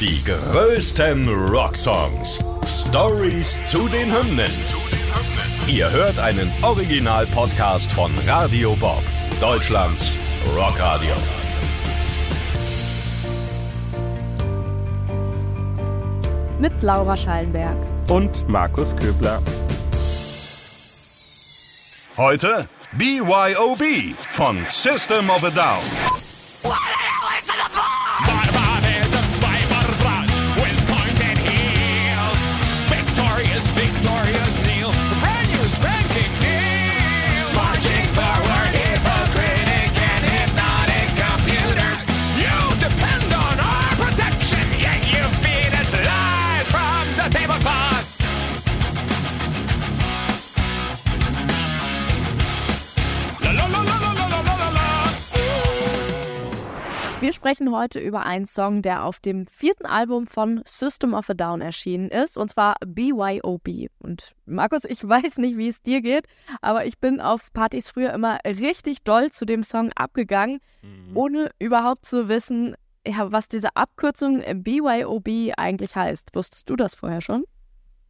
Die größten Rocksongs. Stories zu den Hymnen. Ihr hört einen Original-Podcast von Radio Bob, Deutschlands Rockradio. Mit Laura Schallenberg. Und Markus Köbler. Heute BYOB von System of a Down. Wir sprechen heute über einen Song, der auf dem vierten Album von System of a Down erschienen ist, und zwar BYOB. Und Markus, ich weiß nicht, wie es dir geht, aber ich bin auf Partys früher immer richtig doll zu dem Song abgegangen, mhm. ohne überhaupt zu wissen, ja, was diese Abkürzung BYOB eigentlich heißt. Wusstest du das vorher schon?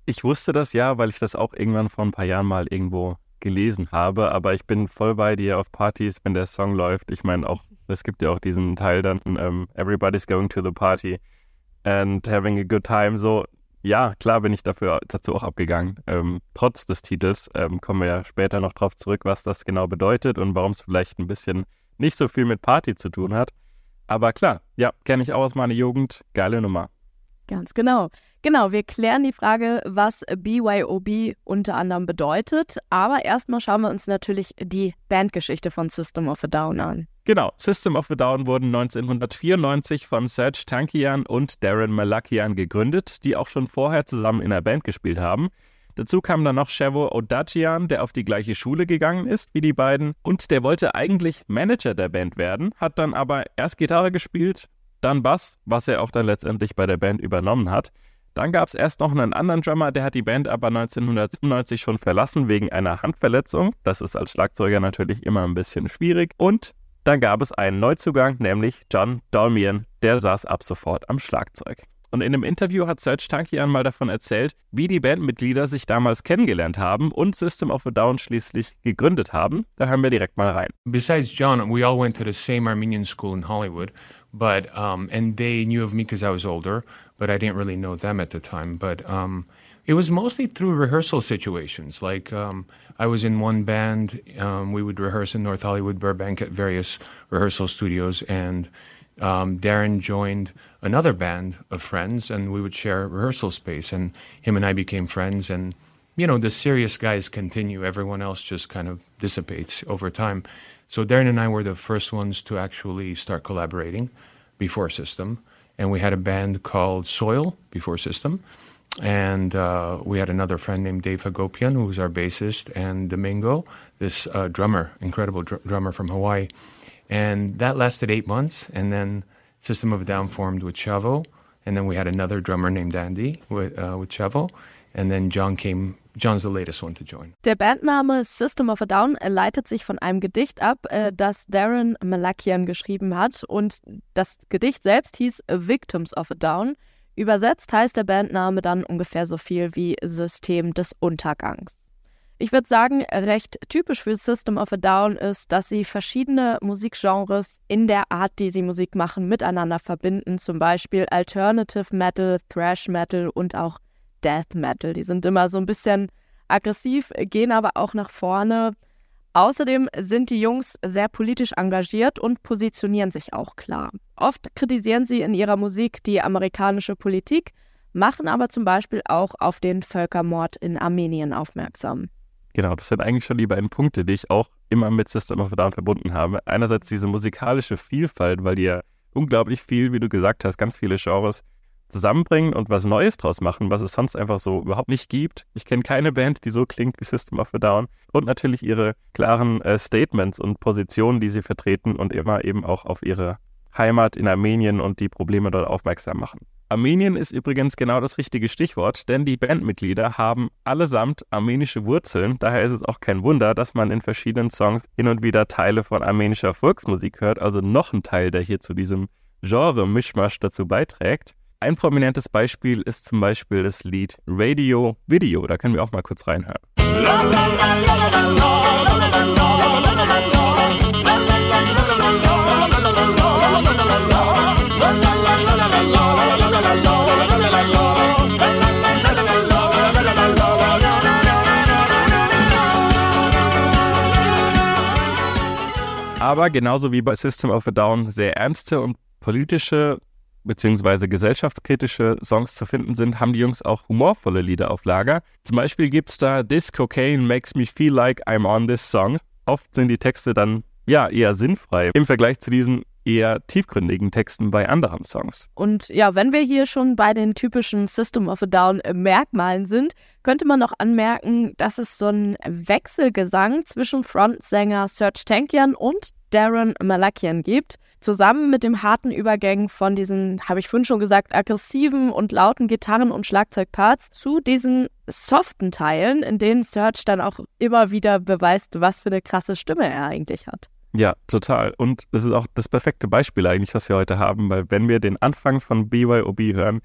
Ich wusste das ja, weil ich das auch irgendwann vor ein paar Jahren mal irgendwo gelesen habe, aber ich bin voll bei dir auf Partys, wenn der Song läuft. Ich meine auch es gibt ja auch diesen Teil dann, ähm, Everybody's going to the party and having a good time. So, ja, klar bin ich dafür dazu auch abgegangen. Ähm, trotz des Titels ähm, kommen wir ja später noch drauf zurück, was das genau bedeutet und warum es vielleicht ein bisschen nicht so viel mit Party zu tun hat. Aber klar, ja, kenne ich auch aus meiner Jugend. Geile Nummer. Ganz genau. Genau, wir klären die Frage, was BYOB unter anderem bedeutet. Aber erstmal schauen wir uns natürlich die Bandgeschichte von System of a Down an. Genau, System of a Down wurden 1994 von Serge Tankian und Darren Malakian gegründet, die auch schon vorher zusammen in der Band gespielt haben. Dazu kam dann noch Shevo Odachian, der auf die gleiche Schule gegangen ist wie die beiden und der wollte eigentlich Manager der Band werden, hat dann aber erst Gitarre gespielt, dann Bass, was er auch dann letztendlich bei der Band übernommen hat. Dann gab es erst noch einen anderen Drummer, der hat die Band aber 1997 schon verlassen wegen einer Handverletzung. Das ist als Schlagzeuger natürlich immer ein bisschen schwierig. Und dann gab es einen Neuzugang, nämlich John Dolmian, der saß ab sofort am Schlagzeug. Und in einem Interview hat Serge Tankian mal davon erzählt, wie die Bandmitglieder sich damals kennengelernt haben und System of a Down schließlich gegründet haben. Da hören wir direkt mal rein. Besides John, we all went to the same Armenian school in Hollywood, but um, and they knew of me because I was older, but I didn't really know them at the time. But um, it was mostly through rehearsal situations. Like um, I was in one band, um, we would rehearse in North Hollywood, Burbank, at various rehearsal studios, and um, Darren joined another band of friends, and we would share rehearsal space. And him and I became friends. And you know, the serious guys continue; everyone else just kind of dissipates over time. So Darren and I were the first ones to actually start collaborating before System, and we had a band called Soil before System. And uh, we had another friend named Dave Hagopian, who was our bassist, and Domingo, this uh, drummer, incredible dr- drummer from Hawaii. And that lasted eight months. And then System of a Down formed with Chavo. And then we had another drummer named Andy with, uh, with Chavo. And then John came. John's the latest one to join. Der Bandname System of a Down leitet sich von einem Gedicht ab, äh, das Darren Malakian geschrieben hat. Und das Gedicht selbst hieß Victims of a Down. Übersetzt heißt der Bandname dann ungefähr so viel wie System des Untergangs. Ich würde sagen, recht typisch für System of a Down ist, dass sie verschiedene Musikgenres in der Art, die sie Musik machen, miteinander verbinden. Zum Beispiel Alternative Metal, Thrash Metal und auch Death Metal. Die sind immer so ein bisschen aggressiv, gehen aber auch nach vorne. Außerdem sind die Jungs sehr politisch engagiert und positionieren sich auch klar. Oft kritisieren sie in ihrer Musik die amerikanische Politik, machen aber zum Beispiel auch auf den Völkermord in Armenien aufmerksam. Genau, das sind eigentlich schon die beiden Punkte, die ich auch immer mit System of a Down verbunden habe. Einerseits diese musikalische Vielfalt, weil die ja unglaublich viel, wie du gesagt hast, ganz viele Genres zusammenbringen und was Neues draus machen, was es sonst einfach so überhaupt nicht gibt. Ich kenne keine Band, die so klingt wie System of a Down. Und natürlich ihre klaren äh, Statements und Positionen, die sie vertreten und immer eben auch auf ihre Heimat in Armenien und die Probleme dort aufmerksam machen. Armenien ist übrigens genau das richtige Stichwort, denn die Bandmitglieder haben allesamt armenische Wurzeln. Daher ist es auch kein Wunder, dass man in verschiedenen Songs hin und wieder Teile von armenischer Volksmusik hört, also noch ein Teil, der hier zu diesem Genre-Mischmasch dazu beiträgt. Ein prominentes Beispiel ist zum Beispiel das Lied Radio Video. Da können wir auch mal kurz reinhören. Aber genauso wie bei System of a Down sehr ernste und politische bzw. gesellschaftskritische Songs zu finden sind, haben die Jungs auch humorvolle Lieder auf Lager. Zum Beispiel gibt es da This Cocaine Makes Me Feel Like I'm on This Song. Oft sind die Texte dann ja eher sinnfrei im Vergleich zu diesen eher tiefgründigen Texten bei anderen Songs. Und ja, wenn wir hier schon bei den typischen System of a Down Merkmalen sind, könnte man noch anmerken, dass es so einen Wechselgesang zwischen Frontsänger Serge Tankian und Darren Malakian gibt, zusammen mit dem harten Übergang von diesen, habe ich vorhin schon gesagt, aggressiven und lauten Gitarren- und Schlagzeugparts zu diesen soften Teilen, in denen Serge dann auch immer wieder beweist, was für eine krasse Stimme er eigentlich hat. Ja, total. Und das ist auch das perfekte Beispiel eigentlich, was wir heute haben, weil wenn wir den Anfang von BYOB hören,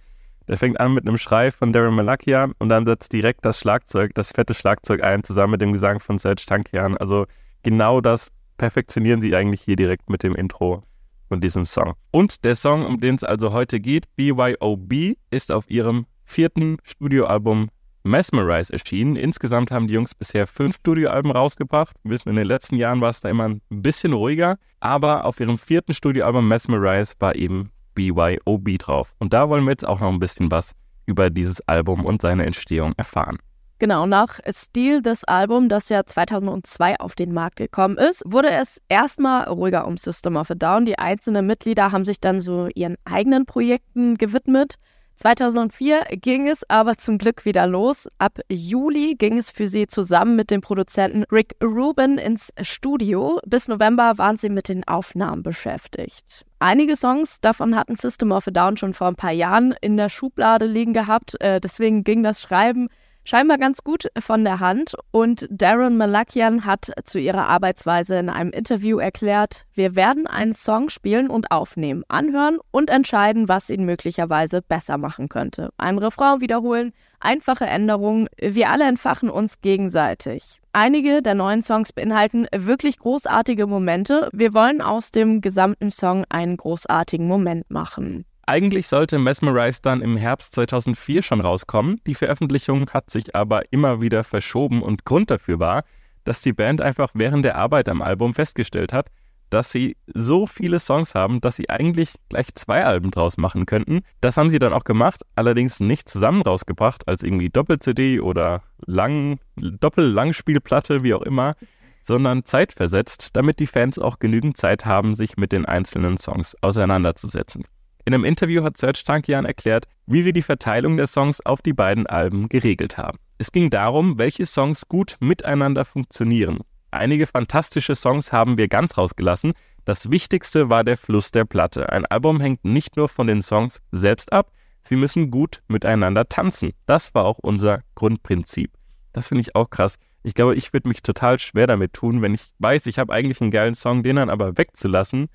der fängt an mit einem Schrei von Darren Malakian und dann setzt direkt das Schlagzeug, das fette Schlagzeug ein, zusammen mit dem Gesang von Serge Tankian. Also genau das perfektionieren sie eigentlich hier direkt mit dem Intro von diesem Song. Und der Song, um den es also heute geht, BYOB, ist auf ihrem vierten Studioalbum Mesmerize erschienen. Insgesamt haben die Jungs bisher fünf Studioalben rausgebracht. Wir wissen, in den letzten Jahren war es da immer ein bisschen ruhiger, aber auf ihrem vierten Studioalbum Mesmerize war eben BYOB drauf. Und da wollen wir jetzt auch noch ein bisschen was über dieses Album und seine Entstehung erfahren. Genau, nach Steel, das Album, das ja 2002 auf den Markt gekommen ist, wurde es erstmal ruhiger um System of a Down. Die einzelnen Mitglieder haben sich dann so ihren eigenen Projekten gewidmet. 2004 ging es aber zum Glück wieder los. Ab Juli ging es für sie zusammen mit dem Produzenten Rick Rubin ins Studio. Bis November waren sie mit den Aufnahmen beschäftigt. Einige Songs davon hatten System of a Down schon vor ein paar Jahren in der Schublade liegen gehabt. Äh, deswegen ging das Schreiben scheinbar ganz gut von der Hand. Und Darren Malakian hat zu ihrer Arbeitsweise in einem Interview erklärt, wir werden einen Song spielen und aufnehmen, anhören und entscheiden, was ihn möglicherweise besser machen könnte. Ein Refrain wiederholen, einfache Änderungen, wir alle entfachen uns gegenseitig. Einige der neuen Songs beinhalten wirklich großartige Momente. Wir wollen aus dem gesamten Song einen großartigen Moment machen. Eigentlich sollte Mesmerize dann im Herbst 2004 schon rauskommen. Die Veröffentlichung hat sich aber immer wieder verschoben und Grund dafür war, dass die Band einfach während der Arbeit am Album festgestellt hat, dass sie so viele Songs haben, dass sie eigentlich gleich zwei Alben draus machen könnten. Das haben sie dann auch gemacht, allerdings nicht zusammen rausgebracht als irgendwie Doppel-CD oder lang, Doppel-Langspielplatte, wie auch immer, sondern zeitversetzt, damit die Fans auch genügend Zeit haben, sich mit den einzelnen Songs auseinanderzusetzen. In einem Interview hat Serge Tankian erklärt, wie sie die Verteilung der Songs auf die beiden Alben geregelt haben. Es ging darum, welche Songs gut miteinander funktionieren. Einige fantastische Songs haben wir ganz rausgelassen. Das Wichtigste war der Fluss der Platte. Ein Album hängt nicht nur von den Songs selbst ab, sie müssen gut miteinander tanzen. Das war auch unser Grundprinzip. Das finde ich auch krass. Ich glaube, ich würde mich total schwer damit tun, wenn ich weiß, ich habe eigentlich einen geilen Song, den dann aber wegzulassen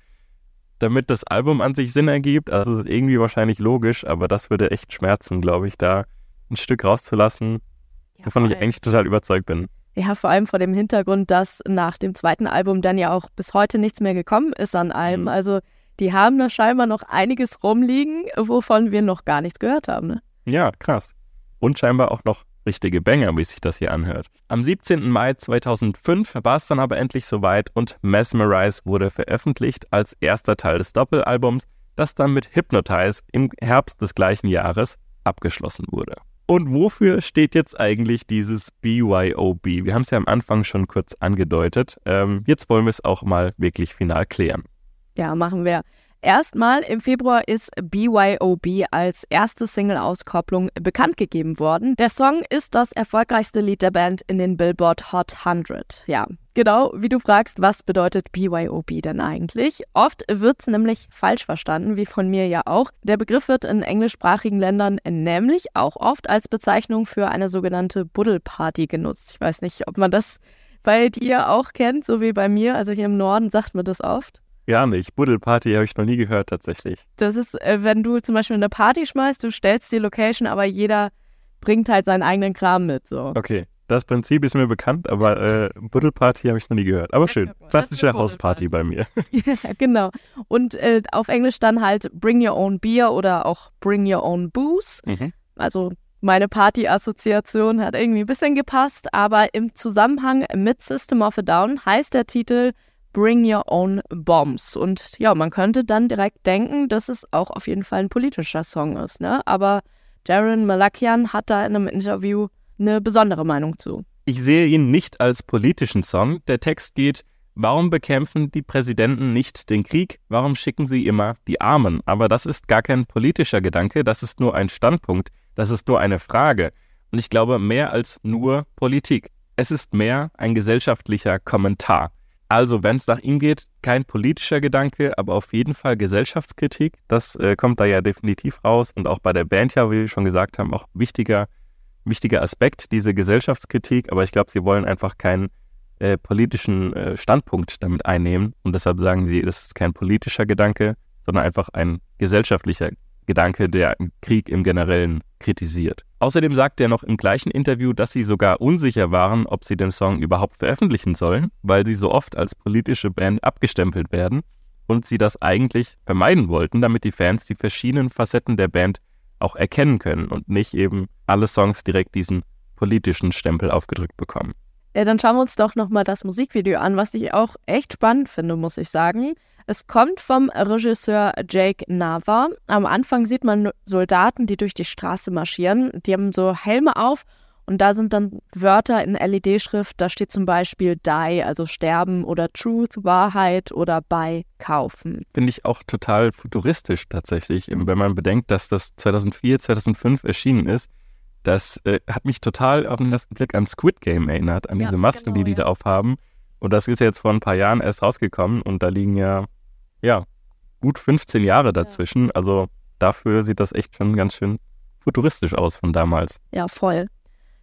damit das Album an sich Sinn ergibt. Also es ist irgendwie wahrscheinlich logisch, aber das würde echt schmerzen, glaube ich, da ein Stück rauszulassen, ja, wovon ich eigentlich total überzeugt bin. Ja, vor allem vor dem Hintergrund, dass nach dem zweiten Album dann ja auch bis heute nichts mehr gekommen ist an Alben. Mhm. Also die haben da scheinbar noch einiges rumliegen, wovon wir noch gar nichts gehört haben. Ne? Ja, krass. Und scheinbar auch noch richtige Banger, wie sich das hier anhört. Am 17. Mai 2005 war es dann aber endlich soweit und Mesmerize wurde veröffentlicht als erster Teil des Doppelalbums, das dann mit Hypnotize im Herbst des gleichen Jahres abgeschlossen wurde. Und wofür steht jetzt eigentlich dieses BYOB? Wir haben es ja am Anfang schon kurz angedeutet. Ähm, jetzt wollen wir es auch mal wirklich final klären. Ja, machen wir. Erstmal im Februar ist BYOB als erste Single-Auskopplung bekannt gegeben worden. Der Song ist das erfolgreichste Lied der Band in den Billboard Hot 100. Ja, genau wie du fragst, was bedeutet BYOB denn eigentlich? Oft wird es nämlich falsch verstanden, wie von mir ja auch. Der Begriff wird in englischsprachigen Ländern nämlich auch oft als Bezeichnung für eine sogenannte Buddelparty genutzt. Ich weiß nicht, ob man das bei dir auch kennt, so wie bei mir. Also hier im Norden sagt man das oft. Gar nicht. Buddelparty habe ich noch nie gehört tatsächlich. Das ist, äh, wenn du zum Beispiel eine Party schmeißt, du stellst die Location, aber jeder bringt halt seinen eigenen Kram mit. So. Okay, das Prinzip ist mir bekannt, aber äh, Buddelparty habe ich noch nie gehört. Aber schön, klassische Hausparty bei mir. ja, genau. Und äh, auf Englisch dann halt Bring Your Own Beer oder auch Bring Your Own Booze. Mhm. Also meine Party-Assoziation hat irgendwie ein bisschen gepasst, aber im Zusammenhang mit System of a Down heißt der Titel Bring Your Own Bombs. Und ja, man könnte dann direkt denken, dass es auch auf jeden Fall ein politischer Song ist. Ne? Aber Darren Malakian hat da in einem Interview eine besondere Meinung zu. Ich sehe ihn nicht als politischen Song. Der Text geht, warum bekämpfen die Präsidenten nicht den Krieg? Warum schicken sie immer die Armen? Aber das ist gar kein politischer Gedanke, das ist nur ein Standpunkt, das ist nur eine Frage. Und ich glaube, mehr als nur Politik. Es ist mehr ein gesellschaftlicher Kommentar. Also, wenn es nach ihm geht, kein politischer Gedanke, aber auf jeden Fall Gesellschaftskritik. Das äh, kommt da ja definitiv raus. Und auch bei der Band ja, wie wir schon gesagt haben, auch wichtiger, wichtiger Aspekt, diese Gesellschaftskritik. Aber ich glaube, sie wollen einfach keinen äh, politischen äh, Standpunkt damit einnehmen. Und deshalb sagen sie, das ist kein politischer Gedanke, sondern einfach ein gesellschaftlicher Gedanke, der Krieg im Generellen kritisiert. Außerdem sagt er noch im gleichen Interview, dass sie sogar unsicher waren, ob sie den Song überhaupt veröffentlichen sollen, weil sie so oft als politische Band abgestempelt werden und sie das eigentlich vermeiden wollten, damit die Fans die verschiedenen Facetten der Band auch erkennen können und nicht eben alle Songs direkt diesen politischen Stempel aufgedrückt bekommen. Ja, dann schauen wir uns doch nochmal das Musikvideo an, was ich auch echt spannend finde, muss ich sagen. Es kommt vom Regisseur Jake Nava. Am Anfang sieht man Soldaten, die durch die Straße marschieren. Die haben so Helme auf und da sind dann Wörter in LED-Schrift. Da steht zum Beispiel Die, also sterben oder Truth, Wahrheit oder Buy, kaufen. Finde ich auch total futuristisch tatsächlich, wenn man bedenkt, dass das 2004, 2005 erschienen ist. Das äh, hat mich total auf den ersten Blick an Squid Game erinnert, an Ja, diese Masken, genau, die die ja. da aufhaben. Und das ist ja jetzt vor ein paar Jahren erst rausgekommen und da liegen ja, ja, gut 15 Jahre dazwischen. Also dafür sieht das echt schon ganz schön futuristisch aus von damals. Ja, voll.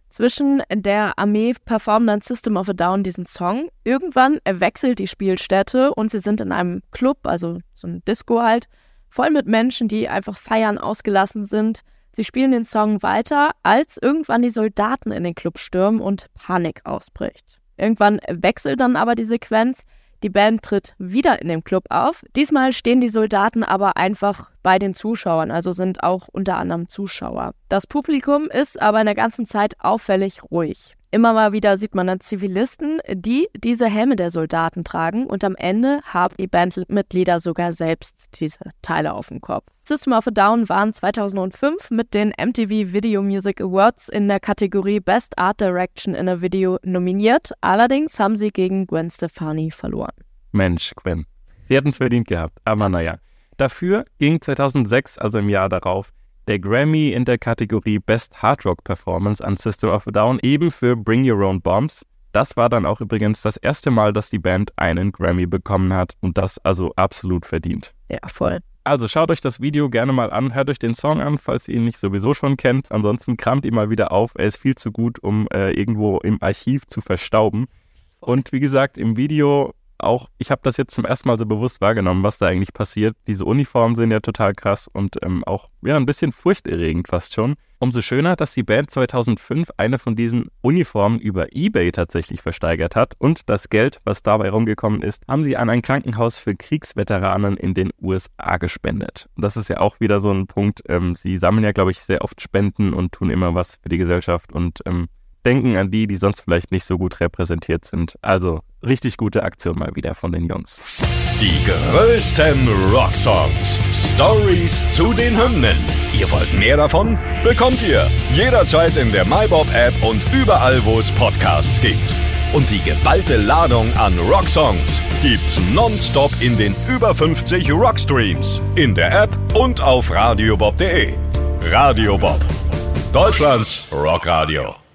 Zwischen der Armee performen dann System of a Down diesen Song. Irgendwann wechselt die Spielstätte und sie sind in einem Club, also so ein Disco halt, voll mit Menschen, die einfach feiern, ausgelassen sind. Sie spielen den Song weiter, als irgendwann die Soldaten in den Club stürmen und Panik ausbricht. Irgendwann wechselt dann aber die Sequenz. Die Band tritt wieder in dem Club auf. Diesmal stehen die Soldaten aber einfach bei den Zuschauern, also sind auch unter anderem Zuschauer. Das Publikum ist aber in der ganzen Zeit auffällig ruhig. Immer mal wieder sieht man dann Zivilisten, die diese Helme der Soldaten tragen und am Ende haben die Bandmitglieder sogar selbst diese Teile auf dem Kopf. System of a Down waren 2005 mit den MTV Video Music Awards in der Kategorie Best Art Direction in a Video nominiert. Allerdings haben sie gegen Gwen Stefani verloren. Mensch, Gwen. Sie hätten es verdient gehabt, aber naja. Dafür ging 2006, also im Jahr darauf, der Grammy in der Kategorie Best Hard Rock Performance an System of a Down eben für Bring Your Own Bombs. Das war dann auch übrigens das erste Mal, dass die Band einen Grammy bekommen hat und das also absolut verdient. Ja, voll. Also schaut euch das Video gerne mal an, hört euch den Song an, falls ihr ihn nicht sowieso schon kennt. Ansonsten kramt ihn mal wieder auf. Er ist viel zu gut, um äh, irgendwo im Archiv zu verstauben. Und wie gesagt, im Video auch, ich habe das jetzt zum ersten Mal so bewusst wahrgenommen, was da eigentlich passiert. Diese Uniformen sind ja total krass und ähm, auch ja, ein bisschen furchterregend fast schon. Umso schöner, dass die Band 2005 eine von diesen Uniformen über eBay tatsächlich versteigert hat und das Geld, was dabei rumgekommen ist, haben sie an ein Krankenhaus für Kriegsveteranen in den USA gespendet. Und das ist ja auch wieder so ein Punkt. Ähm, sie sammeln ja, glaube ich, sehr oft Spenden und tun immer was für die Gesellschaft und ähm, denken an die, die sonst vielleicht nicht so gut repräsentiert sind. Also richtig gute Aktion mal wieder von den Jungs. Die größten Rocksongs. Stories zu den Hymnen. Ihr wollt mehr davon? Bekommt ihr jederzeit in der MyBob-App und überall, wo es Podcasts gibt. Und die geballte Ladung an Rocksongs gibt's nonstop in den über 50 Rockstreams, in der App und auf radiobob.de. Radio Bob. Deutschlands Rockradio.